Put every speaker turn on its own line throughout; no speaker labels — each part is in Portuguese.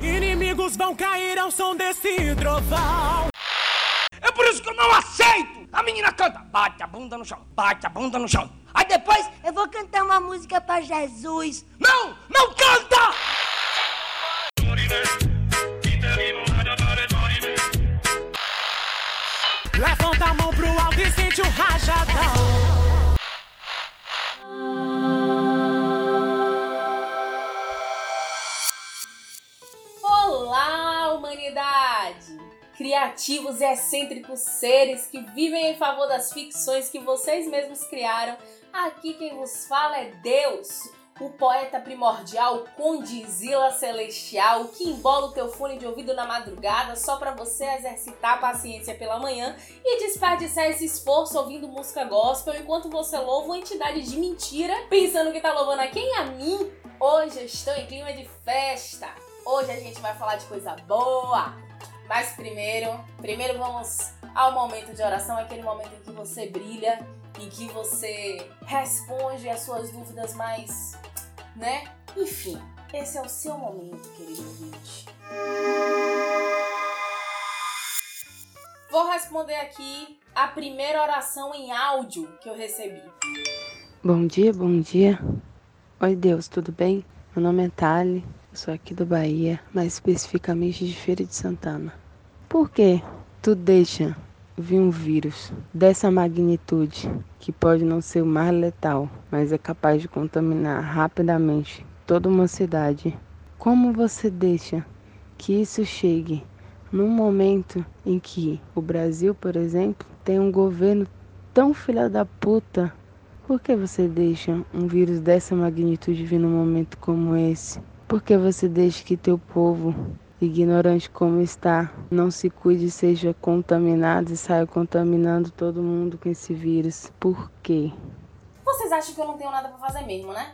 Inimigos vão cair ao som desse trovão.
É por isso que eu não aceito! A menina canta, bate a bunda no chão, bate a bunda no chão. Aí depois,
Eu vou cantar uma música pra Jesus.
não, não canta!
Levanta a mão pro alto e sente o rajadão.
Criativos e excêntricos seres que vivem em favor das ficções que vocês mesmos criaram. Aqui quem vos fala é Deus, o poeta primordial, condizila celestial, que embola o teu fone de ouvido na madrugada só para você exercitar a paciência pela manhã e desperdiçar esse esforço ouvindo música gospel enquanto você louva uma entidade de mentira, pensando que tá louvando a quem? A mim? Hoje eu estou em clima de festa. Hoje a gente vai falar de coisa boa. Mas primeiro, primeiro vamos ao momento de oração, aquele momento em que você brilha, em que você responde as suas dúvidas mais, né? Enfim, esse é o seu momento, querido ouvinte. Vou responder aqui a primeira oração em áudio que eu recebi.
Bom dia, bom dia. Oi, Deus, tudo bem? Meu nome é Thali, eu sou aqui do Bahia, mais especificamente de Feira de Santana. Por que tu deixa vir um vírus dessa magnitude, que pode não ser o mais letal, mas é capaz de contaminar rapidamente toda uma cidade? Como você deixa que isso chegue num momento em que o Brasil, por exemplo, tem um governo tão filha da puta por que você deixa um vírus dessa magnitude vir num momento como esse? Por que você deixa que teu povo, ignorante como está, não se cuide seja contaminado e saia contaminando todo mundo com esse vírus? Por quê?
Vocês acham que eu não tenho nada pra fazer mesmo, né?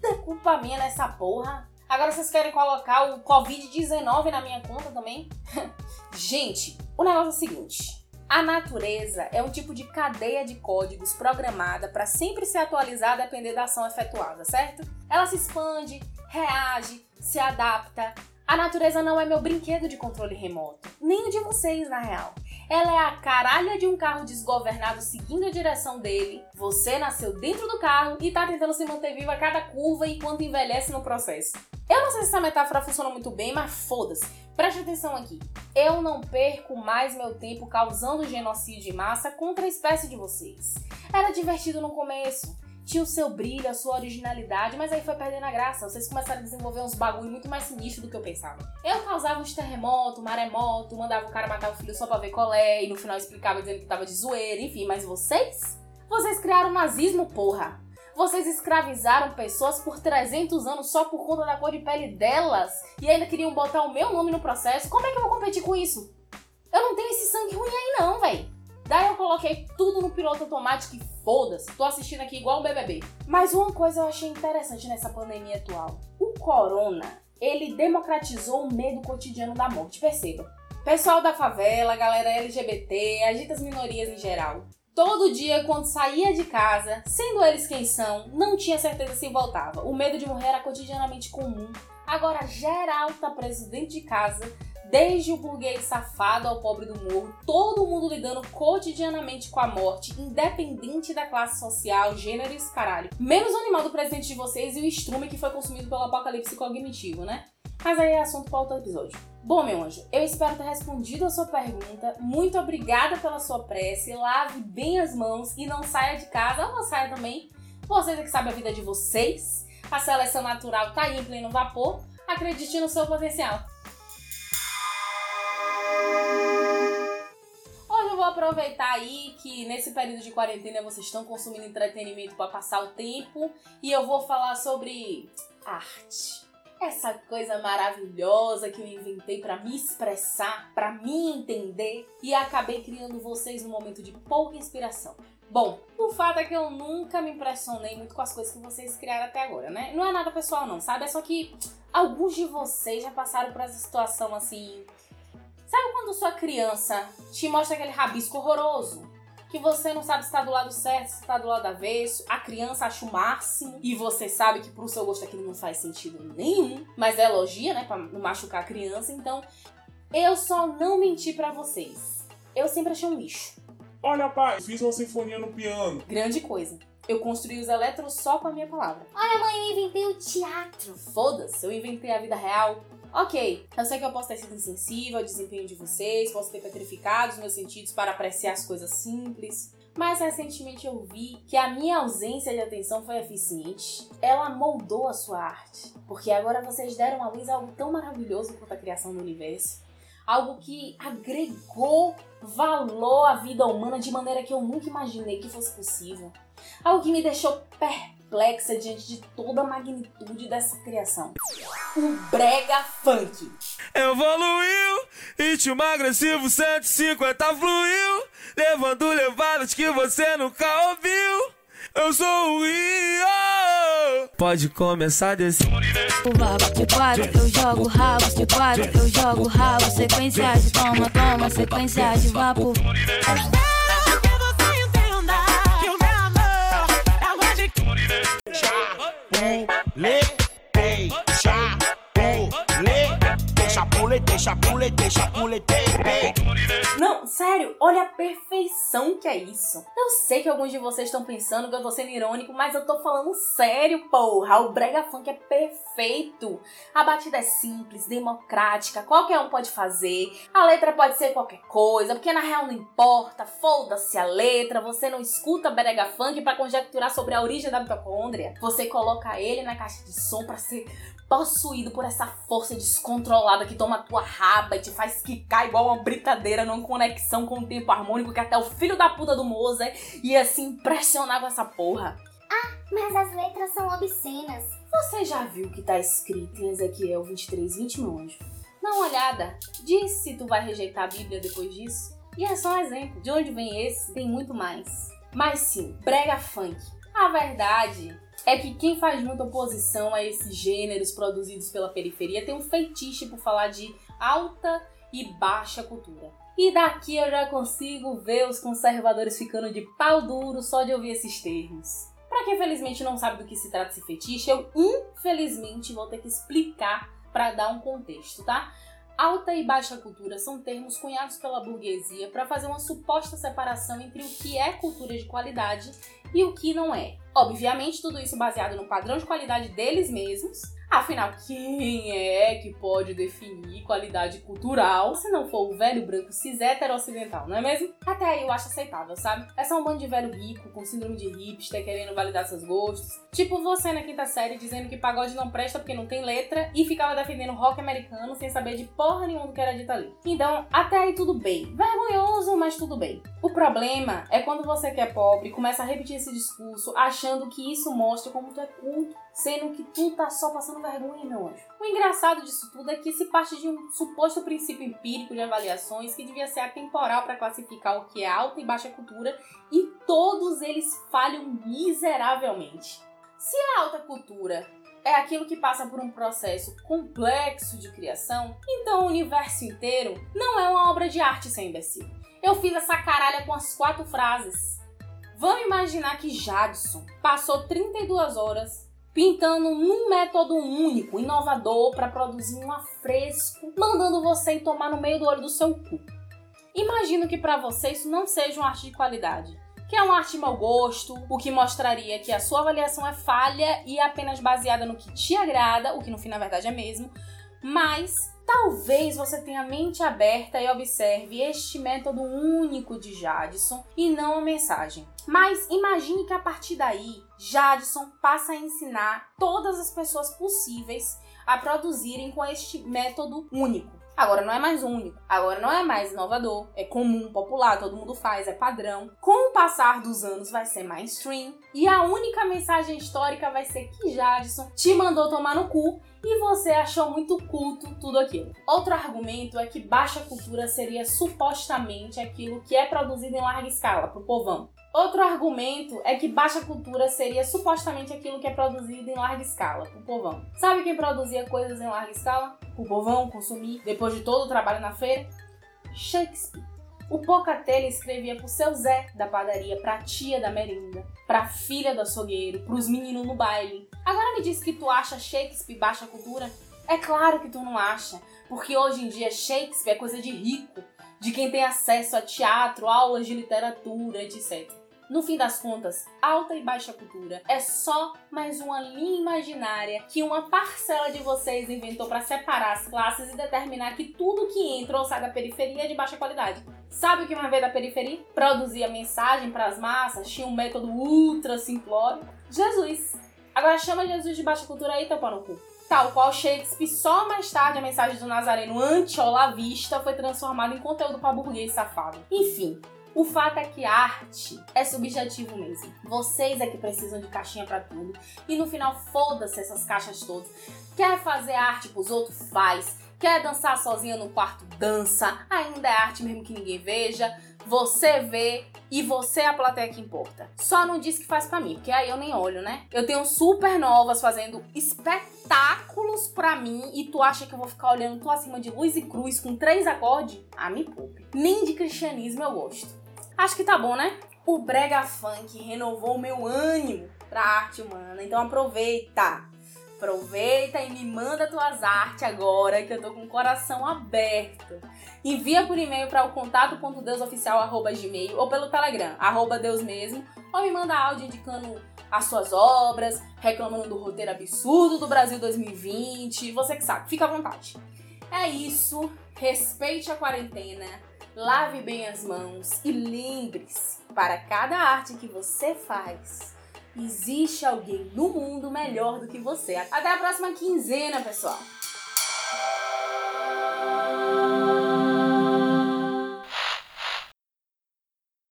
Tudo é culpa minha nessa porra. Agora vocês querem colocar o Covid-19 na minha conta também? Gente, o negócio é o seguinte. A natureza é um tipo de cadeia de códigos programada para sempre se atualizar a depender da ação efetuada, certo? Ela se expande, reage, se adapta. A natureza não é meu brinquedo de controle remoto, nem o de vocês, na real. Ela é a caralha de um carro desgovernado seguindo a direção dele. Você nasceu dentro do carro e tá tentando se manter vivo a cada curva enquanto envelhece no processo. Eu não sei se essa metáfora funciona muito bem, mas foda-se. Preste atenção aqui. Eu não perco mais meu tempo causando genocídio de massa contra a espécie de vocês. Era divertido no começo. Tinha o seu brilho, a sua originalidade, mas aí foi perdendo a graça. Vocês começaram a desenvolver uns bagulho muito mais sinistro do que eu pensava. Eu causava uns terremotos, maremoto, mandava o cara matar o filho só pra ver colé, e no final explicava dizendo que tava de zoeira, enfim. Mas vocês? Vocês criaram nazismo, porra! Vocês escravizaram pessoas por 300 anos só por conta da cor de pele delas e ainda queriam botar o meu nome no processo. Como é que eu vou competir com isso? Eu não tenho esse sangue ruim aí não, véi. Daí eu coloquei tudo no piloto automático e foda-se, tô assistindo aqui igual o BBB. Mas uma coisa eu achei interessante nessa pandemia atual. O corona, ele democratizou o medo cotidiano da morte, perceba. Pessoal da favela, galera LGBT, agitas minorias em geral. Todo dia, quando saía de casa, sendo eles quem são, não tinha certeza se voltava. O medo de morrer era cotidianamente comum. Agora, geral tá preso dentro de casa, desde o burguês safado ao pobre do morro, todo mundo lidando cotidianamente com a morte, independente da classe social, gênero e esse caralho. Menos o animal do presente de vocês e o estrume que foi consumido pelo apocalipse cognitivo, né? Mas aí é assunto para outro episódio. Bom, meu anjo, eu espero ter respondido a sua pergunta. Muito obrigada pela sua prece. Lave bem as mãos e não saia de casa, ou não saia também. Vocês é que sabem a vida de vocês. A seleção natural tá aí em pleno vapor. Acredite no seu potencial. Aproveitar aí que nesse período de quarentena vocês estão consumindo entretenimento para passar o tempo e eu vou falar sobre arte essa coisa maravilhosa que eu inventei para me expressar, para me entender e acabei criando vocês num momento de pouca inspiração. Bom, o fato é que eu nunca me impressionei muito com as coisas que vocês criaram até agora, né? Não é nada pessoal não, sabe? É só que alguns de vocês já passaram por essa situação assim. Sabe quando sua criança te mostra aquele rabisco horroroso? que você não sabe se tá do lado certo, se tá do lado avesso, a criança acha o máximo e você sabe que pro seu gosto aquilo não faz sentido nenhum, mas é elogia, né, pra não machucar a criança, então eu só não menti pra vocês. Eu sempre achei um lixo.
Olha, pai, fiz uma sinfonia no piano.
Grande coisa. Eu construí os elétrons só com a minha palavra.
Olha, mãe, eu inventei o teatro.
Foda-se, eu inventei a vida real. Ok, eu sei que eu posso ter sido insensível ao desempenho de vocês, posso ter petrificado os meus sentidos para apreciar as coisas simples, mas recentemente eu vi que a minha ausência de atenção foi eficiente. Ela moldou a sua arte, porque agora vocês deram à luz algo tão maravilhoso quanto a criação do universo. Algo que agregou valor à vida humana de maneira que eu nunca imaginei que fosse possível. Algo que me deixou perplexa diante de toda a magnitude dessa criação. O brega funk.
Evoluiu, ritmo agressivo 150 fluiu, levando levadas que você nunca ouviu. Eu sou o Rio. Pode começar desse.
O rabo de quadro, eu jogo rabo de quadro, eu jogo rabo, sequência de toma, toma, sequência de vapor.
Não, sério, olha a perfeição que é isso. Eu sei que alguns de vocês estão pensando que eu tô sendo irônico, mas eu tô falando sério, porra. O brega funk é perfeito. A batida é simples, democrática, qualquer um pode fazer. A letra pode ser qualquer coisa, porque na real não importa. Foda-se a letra, você não escuta brega funk pra conjecturar sobre a origem da mitocôndria. Você coloca ele na caixa de som pra ser possuído por essa força descontrolada que toma a tua raba e te faz quicar igual uma britadeira numa conexão com o tempo harmônico que até o filho da puta do Mozart ia se impressionar com essa porra.
Mas as letras são obscenas.
Você já viu o que tá escrito em Ezequiel 23, 20, meu anjo? Dá uma olhada. Diz se tu vai rejeitar a Bíblia depois disso. E é só um exemplo. De onde vem esse? Tem muito mais. Mas sim, brega funk. A verdade é que quem faz muita oposição a esses gêneros produzidos pela periferia tem um feitiço por falar de alta e baixa cultura. E daqui eu já consigo ver os conservadores ficando de pau duro só de ouvir esses termos. Pra quem felizmente não sabe do que se trata esse fetiche, eu infelizmente vou ter que explicar para dar um contexto, tá? Alta e baixa cultura são termos cunhados pela burguesia para fazer uma suposta separação entre o que é cultura de qualidade e o que não é. Obviamente, tudo isso baseado no padrão de qualidade deles mesmos. Afinal, quem é que pode definir qualidade cultural se não for o velho branco cis hétero ocidental, não é mesmo? Até aí eu acho aceitável, sabe? É só um bando de velho rico com síndrome de hipster querendo validar seus gostos. Tipo você na quinta série dizendo que pagode não presta porque não tem letra e ficava defendendo rock americano sem saber de porra nenhuma do que era dito ali. Então, até aí tudo bem. Vergonhoso, mas tudo bem. O problema é quando você que é pobre começa a repetir esse discurso achando que isso mostra como tu é culto, sendo que tu tá só passando vergonha, meu anjo. O engraçado disso tudo é que se parte de um suposto princípio empírico de avaliações que devia ser atemporal para classificar o que é alta e baixa cultura e todos eles falham miseravelmente. Se a alta cultura é aquilo que passa por um processo complexo de criação, então o universo inteiro não é uma obra de arte sem imbecil. Eu fiz essa caralha com as quatro frases. Vamos imaginar que Jadson passou 32 horas pintando num método único, inovador, para produzir um afresco, mandando você tomar no meio do olho do seu cu. Imagino que para você isso não seja uma arte de qualidade, que é uma arte de mau gosto, o que mostraria que a sua avaliação é falha e apenas baseada no que te agrada, o que no fim na verdade é mesmo, mas talvez você tenha a mente aberta e observe este método único de Jadson e não a mensagem. Mas imagine que a partir daí, Jadson passa a ensinar todas as pessoas possíveis a produzirem com este método único. Agora não é mais único, agora não é mais inovador, é comum, popular, todo mundo faz, é padrão. Com o passar dos anos vai ser mainstream e a única mensagem histórica vai ser que Jadson te mandou tomar no cu e você achou muito culto tudo aquilo. Outro argumento é que baixa cultura seria supostamente aquilo que é produzido em larga escala pro povão. Outro argumento é que baixa cultura seria supostamente aquilo que é produzido em larga escala, pro povão. Sabe quem produzia coisas em larga escala? Pro povão consumir depois de todo o trabalho na feira? Shakespeare. O Pocatelho escrevia pro seu Zé da padaria, pra tia da merenda, pra filha do açougueiro, pros meninos no baile. Agora me diz que tu acha Shakespeare baixa cultura? É claro que tu não acha, porque hoje em dia Shakespeare é coisa de rico, de quem tem acesso a teatro, aulas de literatura, etc. No fim das contas, alta e baixa cultura é só mais uma linha imaginária que uma parcela de vocês inventou para separar as classes e determinar que tudo que entra ou sai da periferia é de baixa qualidade. Sabe o que uma vez da periferia? Produzia mensagem para as massas, tinha um método ultra simplório. Jesus! Agora chama Jesus de baixa cultura aí, teu no cu. Tal qual Shakespeare, só mais tarde a mensagem do Nazareno anti-olavista foi transformada em conteúdo para burguês safado. Enfim, o fato é que arte é subjetivo mesmo. Vocês é que precisam de caixinha pra tudo. E no final, foda-se essas caixas todas. Quer fazer arte pros outros? Faz. Quer dançar sozinha no quarto? Dança. Ainda é arte mesmo que ninguém veja. Você vê e você é a plateia que importa. Só não diz que faz pra mim, porque aí eu nem olho, né? Eu tenho super novas fazendo espetáculos pra mim e tu acha que eu vou ficar olhando tu acima de luz e cruz com três acordes? Ah, me poupe. Nem de cristianismo eu gosto. Acho que tá bom, né? O Brega Funk renovou meu ânimo pra arte humana, então aproveita. Aproveita e me manda tuas artes agora, que eu tô com o coração aberto. Envia por e-mail para o contato.deusoficial.gmail ou pelo Telegram, arroba Deus mesmo, ou me manda áudio indicando as suas obras, reclamando do roteiro absurdo do Brasil 2020, você que sabe, fica à vontade. É isso, respeite a quarentena, lave bem as mãos e lembre-se, para cada arte que você faz, existe alguém no mundo melhor do que você. Até a próxima quinzena, pessoal!